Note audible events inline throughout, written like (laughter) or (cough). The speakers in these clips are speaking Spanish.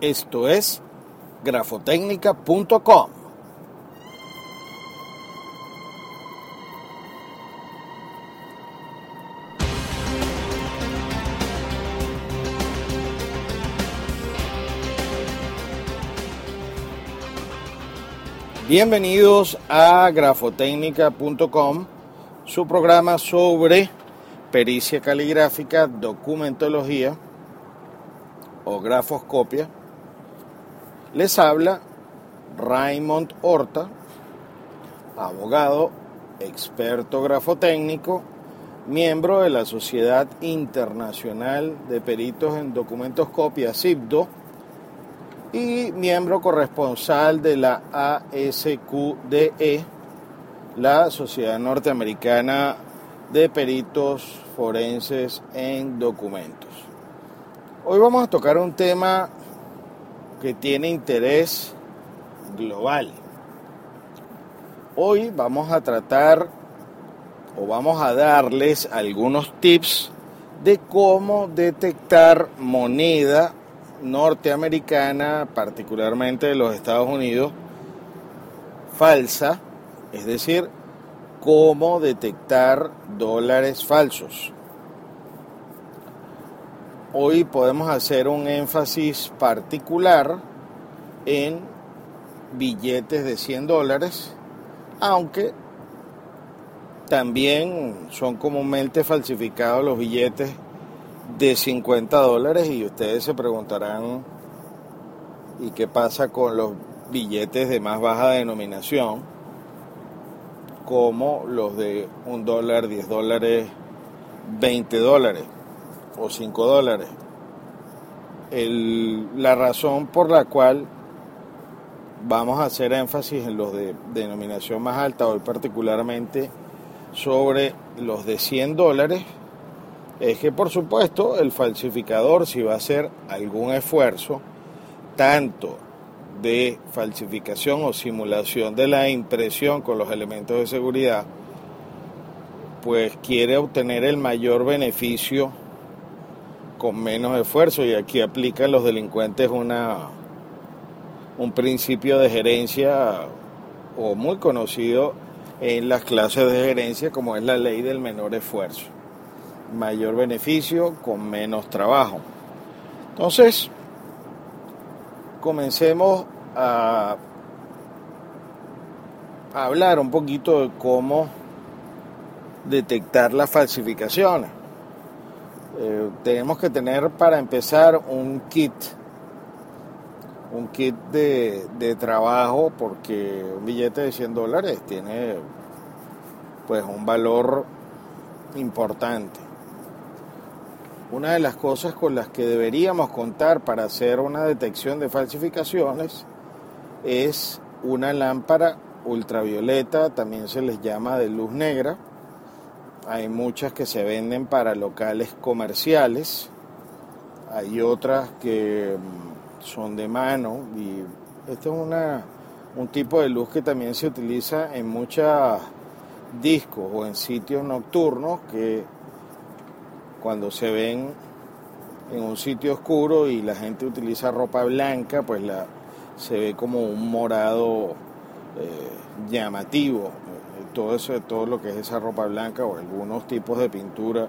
Esto es grafotecnica.com. Bienvenidos a grafotecnica.com, su programa sobre pericia caligráfica, documentología o grafoscopia. Les habla Raymond Horta, abogado, experto grafotécnico, miembro de la Sociedad Internacional de Peritos en Documentoscopia, CIPDO, y miembro corresponsal de la ASQDE, la Sociedad Norteamericana de Peritos Forenses en Documentos. Hoy vamos a tocar un tema que tiene interés global. Hoy vamos a tratar o vamos a darles algunos tips de cómo detectar moneda norteamericana, particularmente de los Estados Unidos, falsa, es decir, cómo detectar dólares falsos. Hoy podemos hacer un énfasis particular en billetes de 100 dólares, aunque también son comúnmente falsificados los billetes de 50 dólares y ustedes se preguntarán, ¿y qué pasa con los billetes de más baja denominación? Como los de un dólar, 10 dólares, 20 dólares o 5 dólares. la razón por la cual vamos a hacer énfasis en los de denominación más alta, hoy particularmente sobre los de 100 dólares, es que por supuesto el falsificador si va a hacer algún esfuerzo, tanto de falsificación o simulación de la impresión con los elementos de seguridad, pues quiere obtener el mayor beneficio con menos esfuerzo y aquí aplican los delincuentes una un principio de gerencia o muy conocido en las clases de gerencia como es la ley del menor esfuerzo mayor beneficio con menos trabajo. Entonces, comencemos a, hablar un poquito de cómo detectar las falsificaciones. Eh, tenemos que tener para empezar un kit, un kit de, trabajo porque un billete de 100 dólares tiene pues un valor importante. Una de las cosas con las que deberíamos contar para hacer una detección de falsificaciones es una lámpara ultravioleta, también se les llama de luz negra. Hay muchas que se venden para locales comerciales, hay otras que mm, son de mano y este es una, un tipo de luz que también se utiliza en muchos discos o en sitios nocturnos que cuando se ven en un sitio oscuro y la gente utiliza ropa blanca, pues la, se ve como un morado eh, llamativo. Todo eso, todo lo que es esa ropa blanca o algunos tipos de pintura,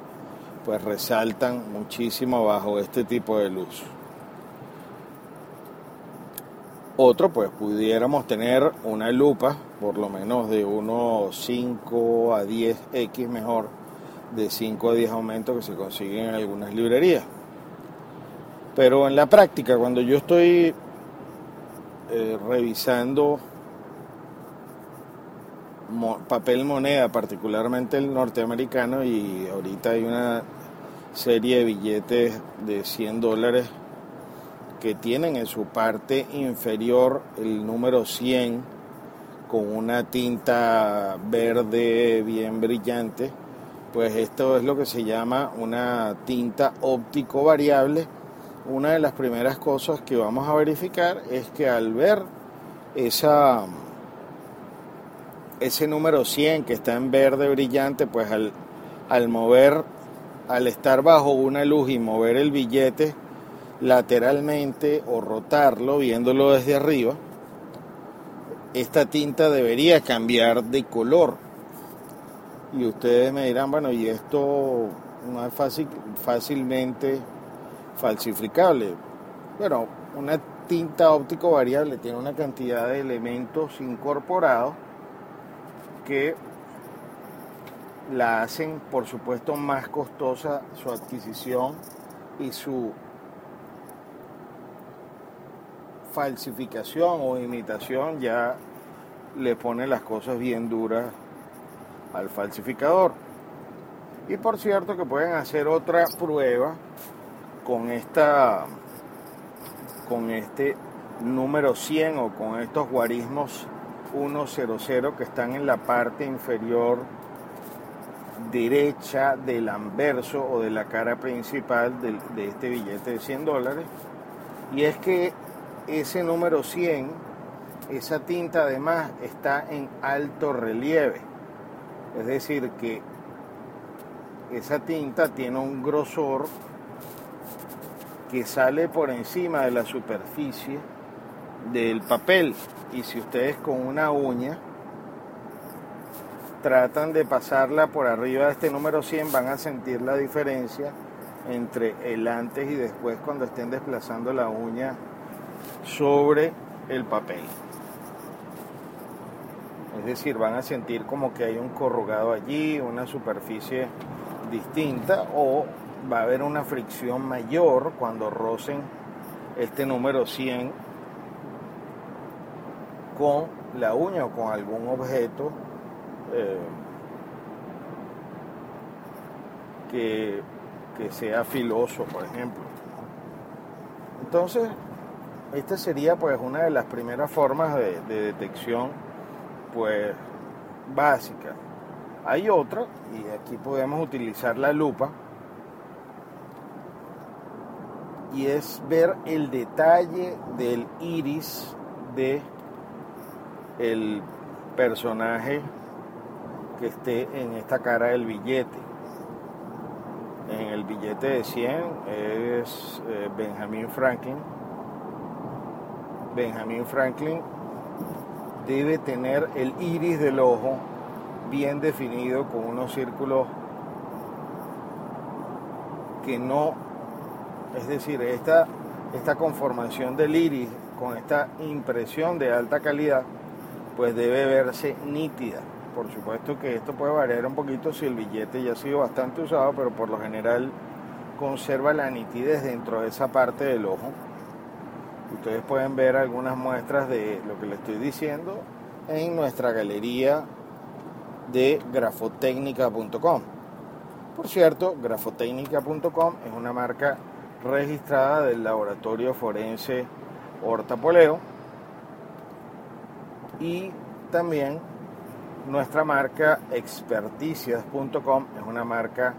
pues resaltan muchísimo bajo este tipo de luz. Otro, pues pudiéramos tener una lupa, por lo menos de unos 5 a 10x mejor, de 5 a 10 aumentos que se consiguen en algunas librerías. Pero en la práctica, cuando yo estoy eh, revisando papel moneda, particularmente el norteamericano, y ahorita hay una serie de billetes de 100 dólares que tienen en su parte inferior el número 100 con una tinta verde bien brillante, pues esto es lo que se llama una tinta óptico variable. Una de las primeras cosas que vamos a verificar es que al ver esa, ese número 100 que está en verde brillante, pues al, al mover, al estar bajo una luz y mover el billete, lateralmente o rotarlo viéndolo desde arriba, esta tinta debería cambiar de color. Y ustedes me dirán, bueno, y esto no es fácil, fácilmente falsificable. Bueno, una tinta óptico variable tiene una cantidad de elementos incorporados que la hacen, por supuesto, más costosa su adquisición y su falsificación o imitación ya le pone las cosas bien duras al falsificador. Y por cierto que pueden hacer otra prueba con esta con este número 100 o con estos guarismos 100 que están en la parte inferior derecha del anverso o de la cara principal de, de este billete de 100 dólares. Y es que ese número 100, esa tinta además está en alto relieve. Es decir, que esa tinta tiene un grosor que sale por encima de la superficie del papel. Y si ustedes con una uña tratan de pasarla por arriba de este número 100, van a sentir la diferencia entre el antes y después cuando estén desplazando la uña sobre el papel. Es decir, van a sentir como que hay un corrugado allí, una superficie distinta o va a haber una fricción mayor cuando rocen este número 100 con la uña o con algún objeto eh, que, que sea filoso, por ejemplo. Entonces, esta sería pues una de las primeras formas de, detección pues básica. Hay otra, y aquí podemos utilizar la lupa, y es ver el detalle del iris de el personaje que esté en esta cara del billete. En el billete de 100 es eh, Benjamin Franklin Benjamin Franklin debe tener el iris del ojo bien definido con unos círculos que no, es decir, esta, esta conformación del iris con esta impresión de alta calidad, pues debe verse nítida. Por supuesto que esto puede variar un poquito si el billete ya ha sido bastante usado, pero por lo general conserva la nitidez dentro de esa parte del ojo Ustedes pueden ver algunas muestras de lo que les estoy diciendo en nuestra galería de grafotecnica.com. Por cierto, grafotecnica.com es una marca registrada del laboratorio forense Horta Poleo y también nuestra marca experticias.com es una marca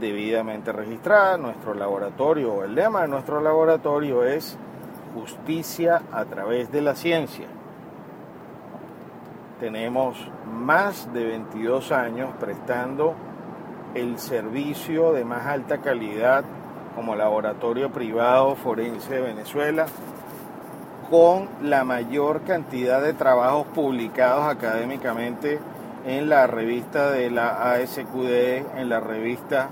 debidamente registrada. Nuestro laboratorio, el lema de nuestro laboratorio es justicia a través de la ciencia. Tenemos más de 22 años prestando el servicio de más alta calidad como laboratorio privado forense de Venezuela, con la mayor cantidad de trabajos publicados académicamente en la revista de la ASQD, en la revista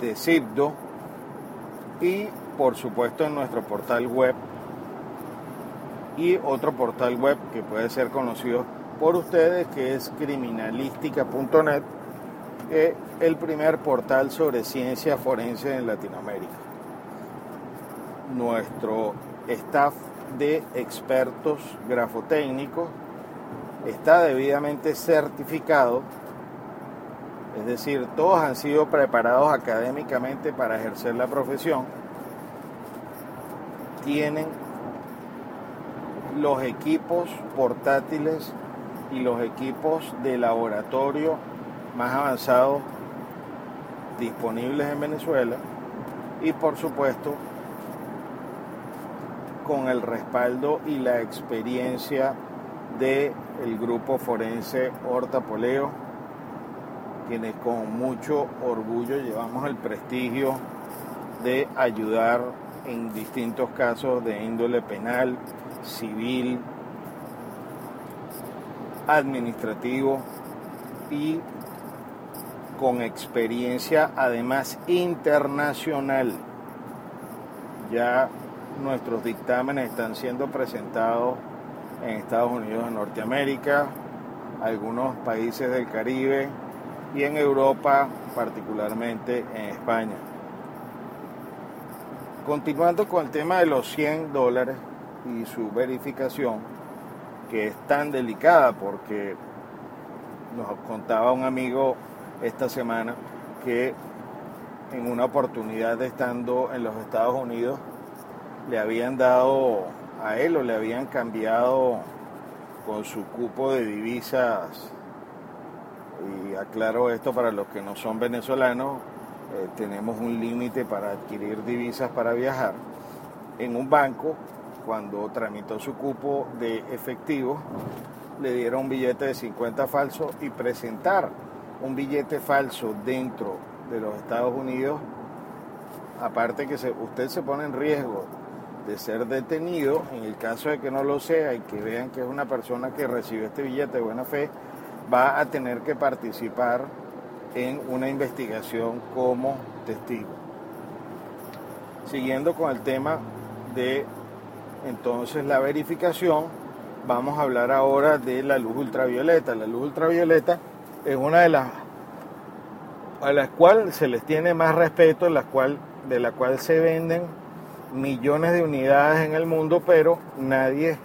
de CIPDO y por supuesto en nuestro portal web y otro portal web que puede ser conocido por ustedes que es criminalística.net, el primer portal sobre ciencia forense en Latinoamérica. Nuestro staff de expertos grafotécnicos está debidamente certificado, es decir, todos han sido preparados académicamente para ejercer la profesión, tienen los equipos portátiles y los equipos de laboratorio más avanzados disponibles en Venezuela y por supuesto con el respaldo y la experiencia del el grupo forense Horta Poleo, quienes con mucho orgullo llevamos el prestigio de ayudar en distintos casos de índole penal, civil, administrativo y con experiencia además internacional. Ya nuestros dictámenes están siendo presentados en Estados Unidos de Norteamérica, algunos países del Caribe y en Europa, particularmente en España. Continuando con el tema de los 100 dólares y su verificación, que es tan delicada porque nos contaba un amigo esta semana que en una oportunidad de estando en los Estados Unidos le habían dado a él o le habían cambiado con su cupo de divisas. Y aclaro esto para los que no son venezolanos, eh, tenemos un límite para adquirir divisas para viajar. En un banco cuando tramitó su cupo de efectivo, le dieron un billete de 50 falso y presentar un billete falso dentro de los Estados Unidos, aparte que usted se pone en riesgo de ser detenido, en el caso de que no lo sea y que vean que es una persona que recibe este billete de buena fe, va a tener que participar en una investigación como testigo. Siguiendo con el tema de entonces la verificación, vamos a hablar ahora de la luz ultravioleta. La luz ultravioleta es una de las a las cuales se les tiene más respeto, la cual, de la cual se venden millones de unidades en el mundo, pero nadie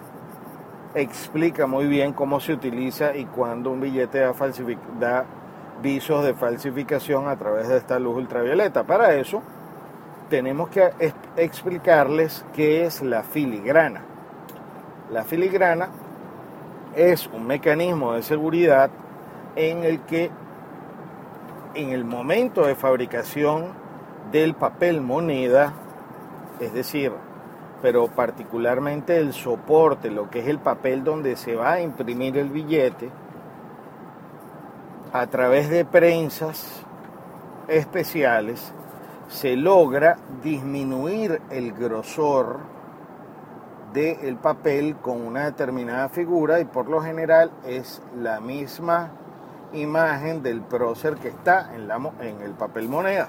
explica muy bien cómo se utiliza y cuándo un billete da, da visos de falsificación a través de esta luz ultravioleta. Para eso tenemos que explicarles qué es la filigrana. La filigrana es un mecanismo de seguridad en el que en el momento de fabricación del papel moneda, es decir, pero particularmente el soporte, lo que es el papel donde se va a imprimir el billete, a través de prensas especiales, se logra disminuir el grosor del papel con una determinada figura y por lo general es la misma imagen del prócer que está en, la, en el papel moneda.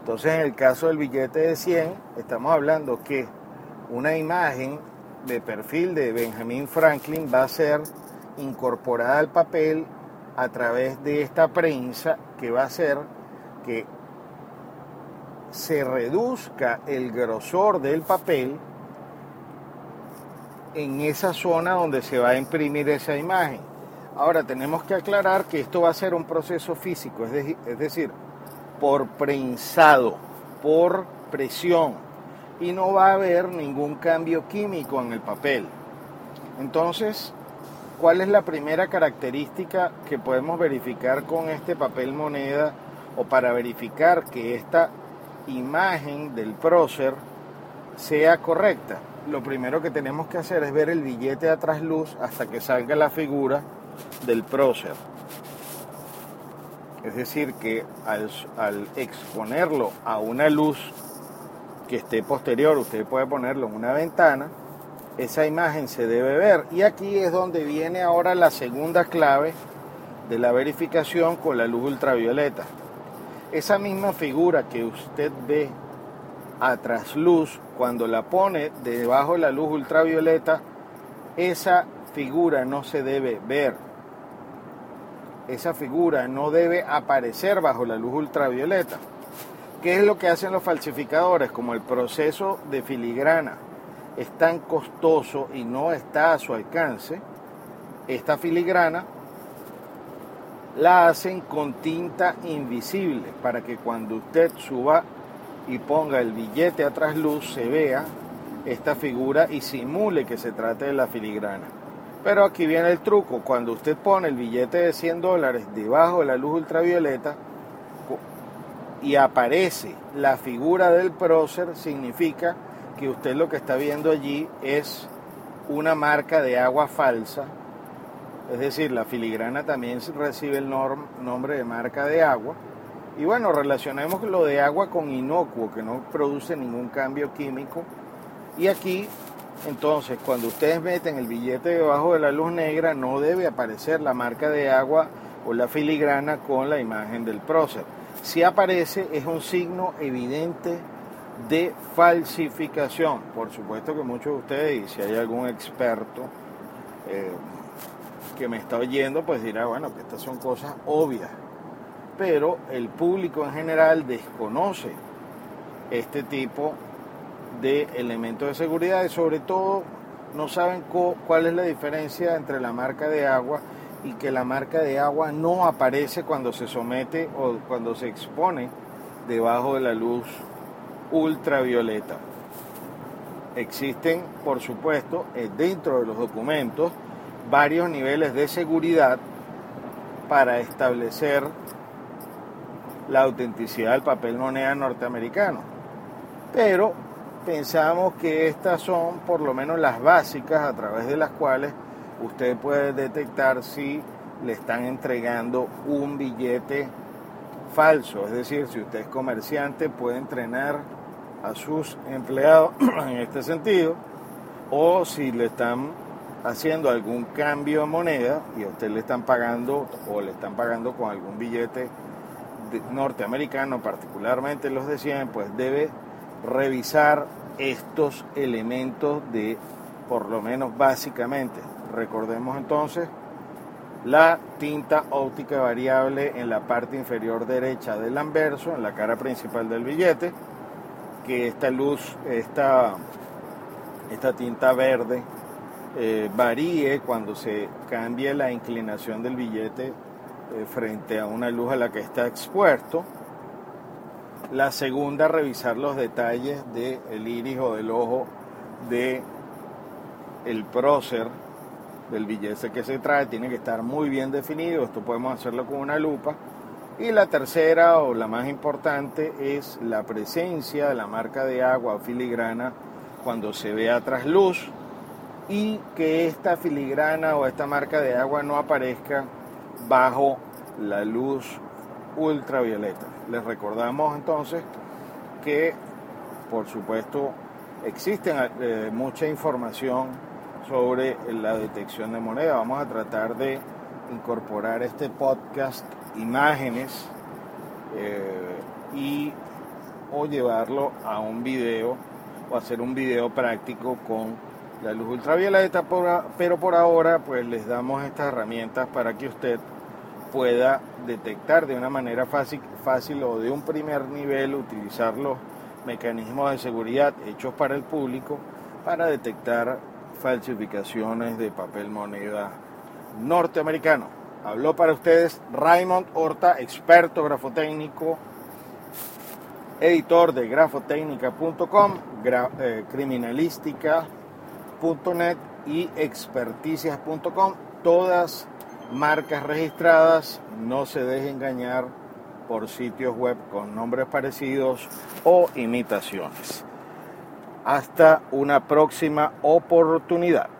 Entonces en el caso del billete de 100 estamos hablando que una imagen de perfil de Benjamin Franklin va a ser incorporada al papel a través de esta prensa que va a hacer que se reduzca el grosor del papel en esa zona donde se va a imprimir esa imagen. Ahora tenemos que aclarar que esto va a ser un proceso físico, es, decir, por prensado, por presión, y no va a haber ningún cambio químico en el papel. Entonces, ¿cuál es la primera característica que podemos verificar con este papel moneda o para verificar que esta imagen del prócer sea correcta, lo primero que tenemos que hacer es ver el billete a trasluz hasta que salga la figura del prócer. Es decir, que al, exponerlo a una luz que esté posterior, usted puede ponerlo en una ventana, esa imagen se debe ver. Y aquí es donde viene ahora la segunda clave de la verificación con la luz ultravioleta. Esa misma figura que usted ve a trasluz cuando la pone debajo de la luz ultravioleta, esa figura no se debe ver. Esa figura no debe aparecer bajo la luz ultravioleta. ¿Qué es lo que hacen los falsificadores? Como el proceso de filigrana es tan costoso y no está a su alcance, esta filigrana la hacen con tinta invisible para que cuando usted suba y ponga el billete a trasluz se vea esta figura y simule que se trate de la filigrana. Pero aquí viene el truco, cuando usted pone el billete de 100 dólares debajo de la luz ultravioleta y aparece la figura del prócer, significa que usted lo que está viendo allí es una marca de agua falsa, es decir, la filigrana también recibe el nombre de marca de agua. Y bueno, relacionemos lo de agua con inocuo, que no produce ningún cambio químico. Y aquí, entonces, cuando ustedes meten el billete debajo de la luz negra, no debe aparecer la marca de agua o la filigrana con la imagen del prócer. Si aparece, es un signo evidente de falsificación. Por supuesto que muchos de ustedes, y si hay algún experto eh, que me está oyendo, pues dirá, bueno, que estas son cosas obvias. Pero el público en general desconoce este tipo de elementos de seguridad y sobre todo no saben cuál es la diferencia entre la marca de agua y que la marca de agua no aparece cuando se somete o cuando se expone debajo de la luz ultravioleta. Existen, por supuesto, eh, dentro de los documentos varios niveles de seguridad para establecer la autenticidad del papel moneda norteamericano. Pero pensamos que estas son por lo menos las básicas a través de las cuales usted puede detectar si le están entregando un billete falso. Es decir, si usted es comerciante puede entrenar a sus empleados (clears throat) en este sentido, o si le están haciendo algún cambio de moneda y a usted le están pagando o le están pagando con algún billete norteamericano, particularmente los de 100, pues debe revisar estos elementos de, por lo menos básicamente, recordemos entonces, la tinta óptica variable en la parte inferior derecha del anverso, en la cara principal del billete, que esta luz, esta, esta tinta verde eh, varíe cuando se cambie la inclinación del billete eh, frente a una luz a la que está expuesto. La segunda, revisar los detalles del iris o del ojo de el prócer del billete que se trae, tiene que estar muy bien definido, esto podemos hacerlo con una lupa. Y la tercera o la más importante es la presencia de la marca de agua o filigrana cuando se ve a trasluz. Y que esta filigrana o esta marca de agua no aparezca bajo la luz ultravioleta. Les recordamos entonces que, por supuesto, existe eh, mucha información sobre la detección de moneda. Vamos a tratar de incorporar este podcast imágenes eh, y o llevarlo a un video o hacer un video práctico con la luz ultravioleta, pero por ahora pues les damos estas herramientas para que usted pueda detectar de una manera fácil, fácil o de un primer nivel, utilizar los mecanismos de seguridad hechos para el público para detectar falsificaciones de papel moneda norteamericano. Habló para ustedes Raymond Horta, experto grafotécnico, editor de grafotecnica.com, eh, criminalística .net y experticias.com, todas marcas registradas, no se deje engañar por sitios web con nombres parecidos o imitaciones. Hasta una próxima oportunidad.